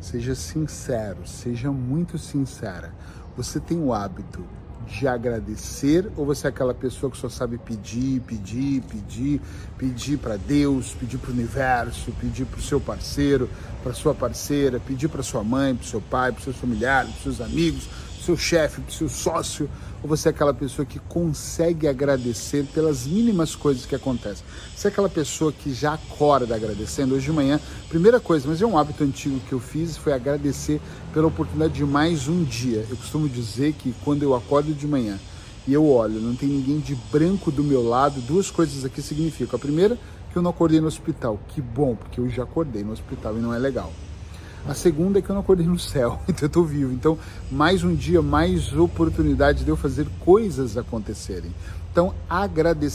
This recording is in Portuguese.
Seja sincero, seja muito sincera. Você tem o hábito de agradecer ou você é aquela pessoa que só sabe pedir, pedir, pedir, pedir para Deus, pedir para o universo, pedir para o seu parceiro, para sua parceira, pedir para sua mãe, para seu pai, para seus familiares, para seus amigos, seu chefe, para o seu sócio, ou você é aquela pessoa que consegue agradecer pelas mínimas coisas que acontecem? Você é aquela pessoa que já acorda agradecendo? Hoje de manhã, primeira coisa, mas é um hábito antigo que eu fiz, foi agradecer pela oportunidade de mais um dia. Eu costumo dizer que quando eu acordo de manhã e eu olho, não tem ninguém de branco do meu lado, duas coisas aqui significam. A primeira, que eu não acordei no hospital. Que bom, porque eu já acordei no hospital e não é legal. A segunda é que eu não acordei no céu, então eu estou vivo. Então, mais um dia, mais oportunidade de eu fazer coisas acontecerem. Então, agradecer.